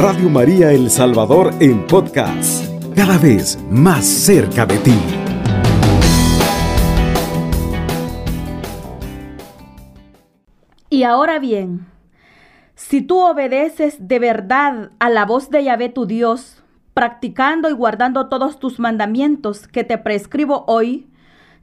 Radio María El Salvador en podcast, cada vez más cerca de ti. Y ahora bien, si tú obedeces de verdad a la voz de Yahvé tu Dios, practicando y guardando todos tus mandamientos que te prescribo hoy,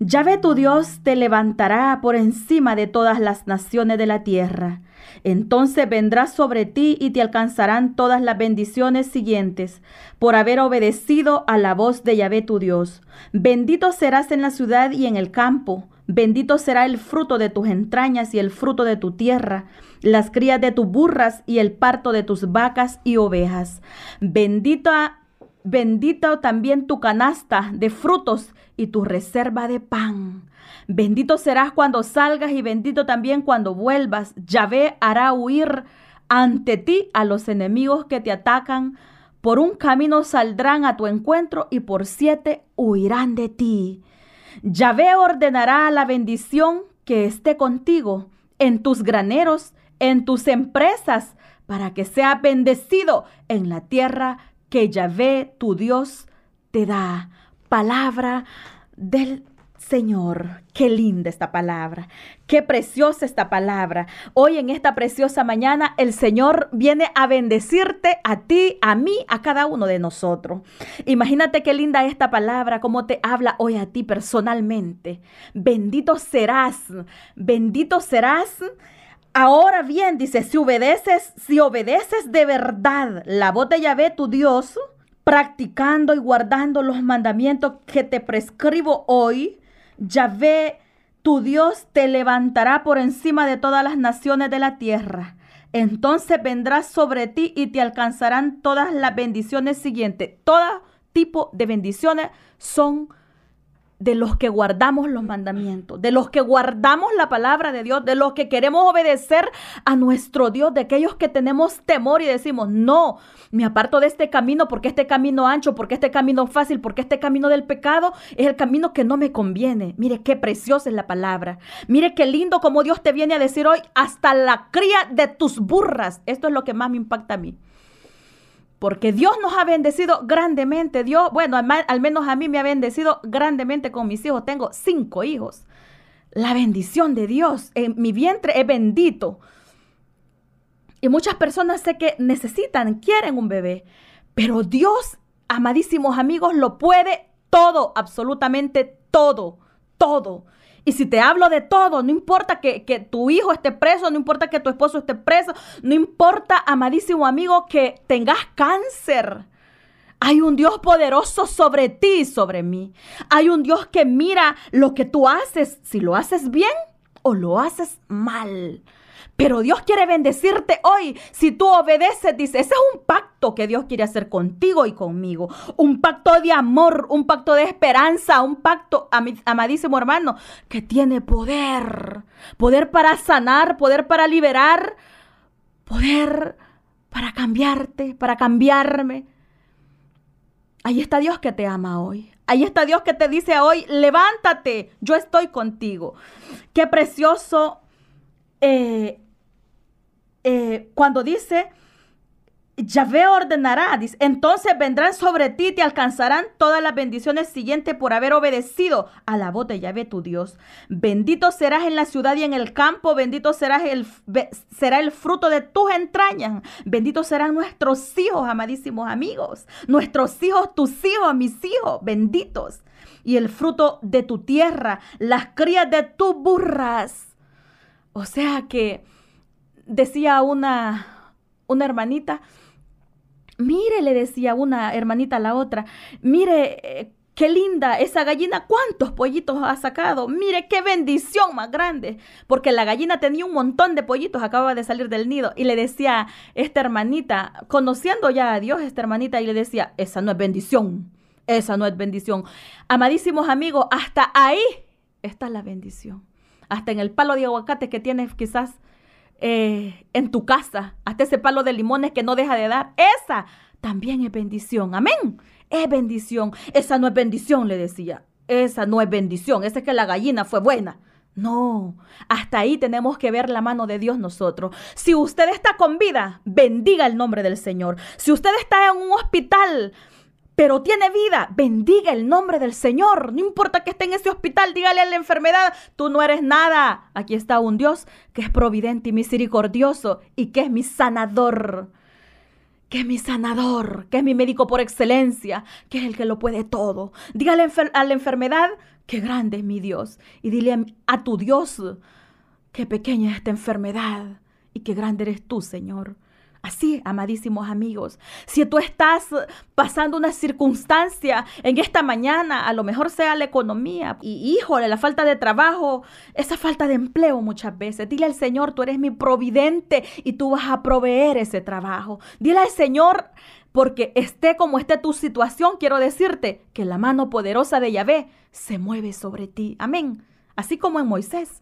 Yahvé tu Dios te levantará por encima de todas las naciones de la tierra. Entonces vendrá sobre ti y te alcanzarán todas las bendiciones siguientes por haber obedecido a la voz de Yahvé tu Dios. Bendito serás en la ciudad y en el campo. Bendito será el fruto de tus entrañas y el fruto de tu tierra, las crías de tus burras y el parto de tus vacas y ovejas. Bendita Bendito también tu canasta de frutos y tu reserva de pan. Bendito serás cuando salgas y bendito también cuando vuelvas. Yahvé hará huir ante ti a los enemigos que te atacan. Por un camino saldrán a tu encuentro y por siete huirán de ti. Yahvé ordenará la bendición que esté contigo en tus graneros, en tus empresas, para que sea bendecido en la tierra que Yahvé, tu Dios, te da. Palabra del Señor, qué linda esta palabra, qué preciosa esta palabra. Hoy en esta preciosa mañana el Señor viene a bendecirte a ti, a mí, a cada uno de nosotros. Imagínate qué linda esta palabra, cómo te habla hoy a ti personalmente. Bendito serás, bendito serás Ahora bien, dice, si obedeces, si obedeces de verdad la voz de Yahvé, tu Dios, practicando y guardando los mandamientos que te prescribo hoy, Yahvé, tu Dios, te levantará por encima de todas las naciones de la tierra. Entonces vendrás sobre ti y te alcanzarán todas las bendiciones siguientes. Todo tipo de bendiciones son de los que guardamos los mandamientos, de los que guardamos la palabra de Dios, de los que queremos obedecer a nuestro Dios, de aquellos que tenemos temor y decimos, no, me aparto de este camino porque este camino ancho, porque este camino fácil, porque este camino del pecado es el camino que no me conviene. Mire qué preciosa es la palabra. Mire qué lindo como Dios te viene a decir hoy, hasta la cría de tus burras. Esto es lo que más me impacta a mí porque Dios nos ha bendecido grandemente. Dios, bueno, al, menos a mí me ha bendecido grandemente con mis hijos. Tengo cinco hijos. La bendición de Dios en mi vientre es bendito. Y muchas personas sé que necesitan, quieren un bebé. Pero Dios, amadísimos amigos, lo puede todo, absolutamente todo, todo. Y si te hablo de todo, no importa que, tu hijo esté preso, no importa que tu esposo esté preso, no importa, amadísimo amigo, que tengas cáncer. Hay un Dios poderoso sobre ti y sobre mí. Hay un Dios que mira lo que tú haces, si lo haces bien o lo haces mal. Pero Dios quiere bendecirte hoy. Si tú obedeces, dice, ese es un pacto que Dios quiere hacer contigo y conmigo. Un pacto de amor, un pacto de esperanza, un pacto, amadísimo hermano, que tiene poder. Poder para sanar, poder para liberar, poder para cambiarte, para cambiarme. Ahí está Dios que te ama hoy. Ahí está Dios que te dice hoy, levántate, yo estoy contigo. Qué precioso eh, eh, cuando dice, Yahvé ordenará, dice, entonces vendrán sobre ti y te alcanzarán todas las bendiciones siguientes por haber obedecido a la voz de Yahvé tu Dios. Bendito serás en la ciudad y en el campo, bendito serás el, será el fruto de tus entrañas, bendito serán nuestros hijos, amadísimos amigos, nuestros hijos, tus hijos, mis hijos, benditos. Y el fruto de tu tierra, las crías de tus burras. O sea que decía una, una hermanita, mire, le decía una hermanita a la otra, mire, eh, qué linda esa gallina, cuántos pollitos ha sacado, mire qué bendición más grande, porque la gallina tenía un montón de pollitos, acababa de salir del nido, y le decía esta hermanita, conociendo ya a Dios, esta hermanita, y le decía, esa no es bendición, esa no es bendición. Amadísimos amigos, hasta ahí está la bendición. Hasta en el palo de aguacate que tienes quizás eh, en tu casa, hasta ese palo de limones que no deja de dar, esa también es bendición. Amén. Es bendición. Esa no es bendición, le decía. Esa no es bendición. Esa es que la gallina fue buena. No, hasta ahí tenemos que ver la mano de Dios nosotros. Si usted está con vida, bendiga el nombre del Señor. Si usted está en un hospital, pero tiene vida, bendiga el nombre del Señor. No importa que esté en ese hospital, dígale a la enfermedad, tú no eres nada. Aquí está un Dios que es providente y misericordioso y que es mi sanador. Que es mi sanador, que es mi médico por excelencia, que es el que lo puede todo. Dígale a la enfermedad, qué grande es mi Dios. Y dile a tu Dios, qué pequeña es esta enfermedad y qué grande eres tú, Señor. Así, amadísimos amigos, si tú estás pasando una circunstancia en esta mañana, a lo mejor sea la economía y híjole, la falta de trabajo, esa falta de empleo muchas veces, dile al Señor, tú eres mi providente y tú vas a proveer ese trabajo. Dile al Señor, porque esté como esté tu situación, quiero decirte que la mano poderosa de Yahvé se mueve sobre ti. Amén. Así como en Moisés.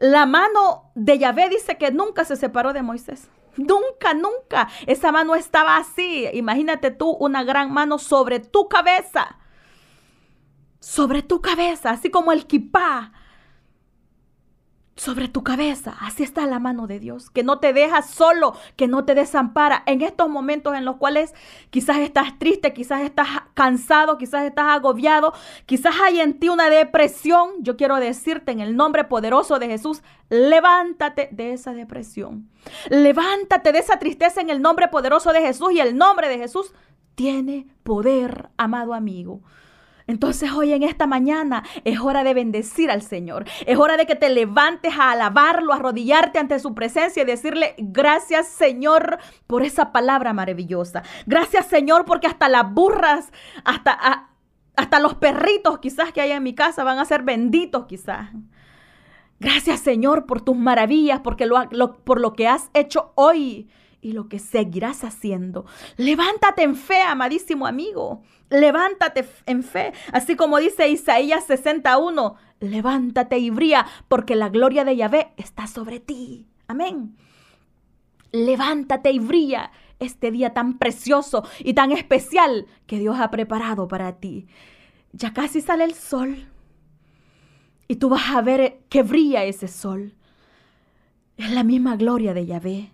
La mano de Yahvé dice que nunca se separó de Moisés. Nunca, nunca. Esa mano estaba así. Imagínate tú una gran mano sobre tu cabeza. Sobre tu cabeza, así como el kipá sobre tu cabeza. Así está la mano de Dios, que no te deja solo, que no te desampara en estos momentos en los cuales quizás estás triste, quizás estás cansado, quizás estás agobiado, quizás hay en ti una depresión. Yo quiero decirte en el nombre poderoso de Jesús, levántate de esa depresión. Levántate de esa tristeza en el nombre poderoso de Jesús y el nombre de Jesús tiene poder, amado amigo. Entonces hoy en esta mañana es hora de bendecir al Señor. Es hora de que te levantes a alabarlo, a arrodillarte ante su presencia y decirle gracias Señor por esa palabra maravillosa. Gracias Señor porque hasta las burras, hasta, hasta los perritos quizás que hay en mi casa van a ser benditos quizás. Gracias Señor por tus maravillas, porque lo, por lo que has hecho hoy y lo que seguirás haciendo. Levántate en fe, amadísimo amigo. Levántate en fe. Así como dice Isaías 61, levántate y brilla, porque la gloria de Yahvé está sobre ti. Amén. Levántate y brilla este día tan precioso y tan especial que Dios ha preparado para ti. Ya casi sale el sol. Y tú vas a ver que brilla ese sol. Es la misma gloria de Yahvé.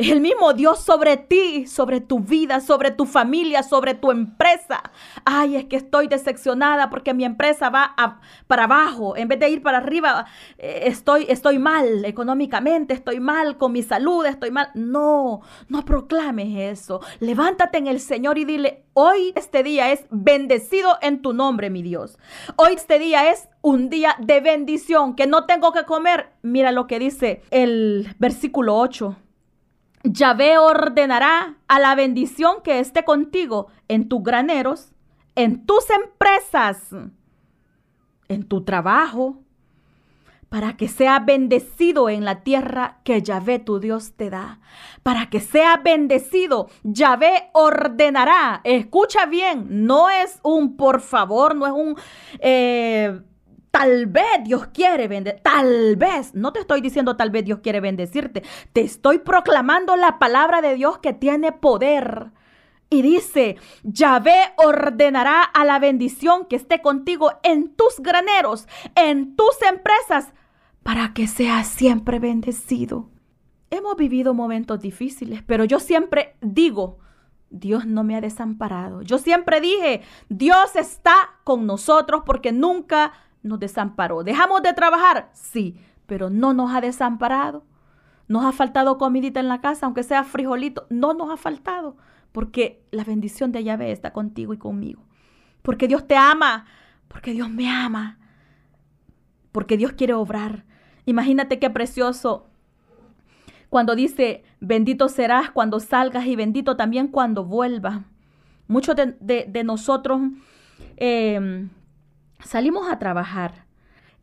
El mismo Dios sobre ti, sobre tu vida, sobre tu familia, sobre tu empresa. Ay, es que estoy decepcionada porque mi empresa va para abajo. En vez de ir para arriba, eh, estoy, estoy mal económicamente, estoy mal con mi salud, estoy mal. No, no proclames eso. Levántate en el Señor y dile, hoy este día es bendecido en tu nombre, mi Dios. Hoy este día es un día de bendición, que no tengo que comer. Mira lo que dice el versículo 8. Yahvé ordenará a la bendición que esté contigo en tus graneros, en tus empresas, en tu trabajo, para que sea bendecido en la tierra que Yahvé tu Dios te da. Para que sea bendecido, Yahvé ordenará. Escucha bien, no es un por favor, no es un... Eh, Tal vez Dios quiere bendecir, tal vez, no te estoy diciendo tal vez Dios quiere bendecirte, te estoy proclamando la palabra de Dios que tiene poder. Y dice, Yahvé ordenará a la bendición que esté contigo en tus graneros, en tus empresas, para que seas siempre bendecido. Hemos vivido momentos difíciles, pero yo siempre digo, Dios no me ha desamparado. Yo siempre dije, Dios está con nosotros porque nunca nos desamparó. ¿Dejamos de trabajar? Sí, pero no nos ha desamparado. Nos ha faltado comidita en la casa, aunque sea frijolito. No nos ha faltado, porque la bendición de Yahvé está contigo y conmigo. Porque Dios te ama, porque Dios me ama, porque Dios quiere obrar. Imagínate qué precioso cuando dice, bendito serás cuando salgas y bendito también cuando vuelvas. Muchos de, nosotros eh, salimos a trabajar.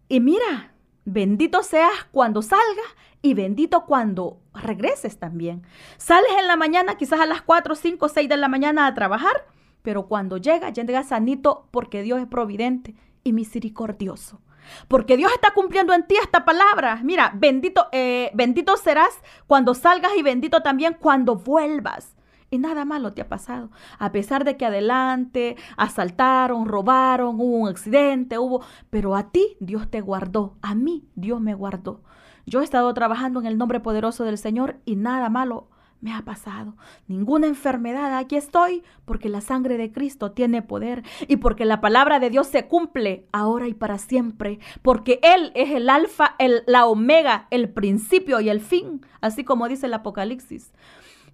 Y mira, bendito seas cuando salgas y bendito cuando regreses también. Sales en la mañana, quizás a las 4, 5, 6 de la mañana a trabajar, pero cuando llegas, llegas sanito porque Dios es providente y misericordioso. Porque Dios está cumpliendo en ti esta palabra. Mira, bendito, eh, bendito serás cuando salgas y bendito también cuando vuelvas. Y nada malo te ha pasado. A pesar de que adelante asaltaron, robaron, hubo un accidente, hubo, pero a ti Dios te guardó, a mí Dios me guardó. Yo he estado trabajando en el nombre poderoso del Señor y nada malo me ha pasado. Ninguna enfermedad. Aquí estoy porque la sangre de Cristo tiene poder y porque la palabra de Dios se cumple ahora y para siempre. Porque Él es el alfa, el, la omega, el principio y el fin, así como dice el Apocalipsis.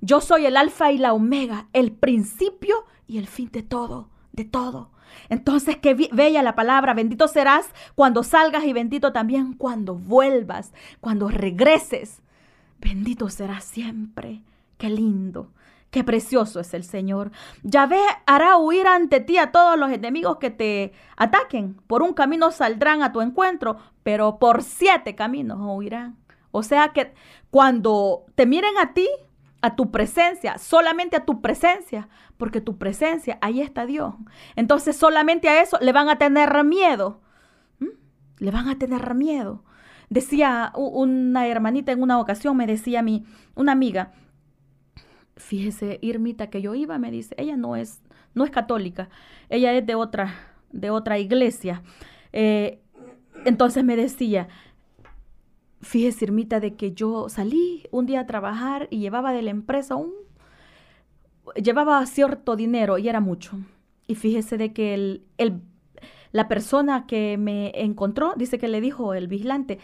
Yo soy el alfa y la omega, el principio y el fin de todo, de todo. Entonces, qué bella la palabra, bendito serás cuando salgas y bendito también cuando vuelvas, cuando regreses. Bendito serás siempre. Qué lindo, qué precioso es el Señor. Yahvé hará huir ante ti a todos los enemigos que te ataquen. Por un camino saldrán a tu encuentro, pero por siete caminos huirán. O sea que cuando te miren a ti, a tu presencia, solamente a tu presencia, porque tu presencia, ahí está Dios. Entonces solamente a eso le van a tener miedo. ¿Mm? Le van a tener miedo. Decía una hermanita en una ocasión, me decía a mí, una amiga, fíjese, Irmita, que yo iba, me dice, ella no es, no es católica, ella es de otra, de otra iglesia. Eh, entonces me decía, fíjese, Irmita, de que yo salí un día a trabajar y llevaba de la empresa un, llevaba cierto dinero y era mucho. Y fíjese de que el, el, la persona que me encontró, dice que le dijo el vigilante,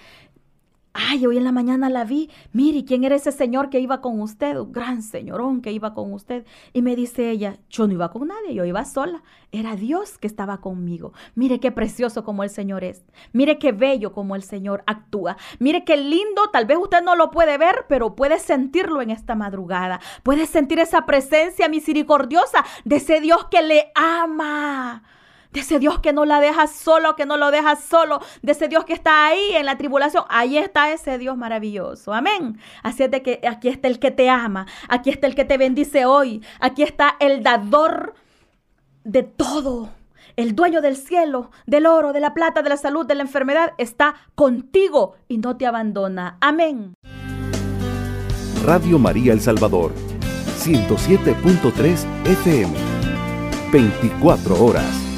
Ay, hoy en la mañana la vi. Mire, ¿quién era ese señor que iba con usted? Gran señorón que iba con usted. Y me dice ella, yo no iba con nadie, yo iba sola. Era Dios que estaba conmigo. Mire qué precioso como el Señor es. Mire qué bello como el Señor actúa. Mire qué lindo, tal vez usted no lo puede ver, pero puede sentirlo en esta madrugada. Puede sentir esa presencia misericordiosa de ese Dios que le ama de ese Dios que no la deja solo, que no lo deja solo, de ese Dios que está ahí en la tribulación. Ahí está ese Dios maravilloso. Amén. Así es de que aquí está el que te ama, aquí está el que te bendice hoy, aquí está el dador de todo. El dueño del cielo, del oro, de la plata, de la salud, de la enfermedad, está contigo y no te abandona. Amén. Radio María El Salvador, 107.3 FM, 24 horas.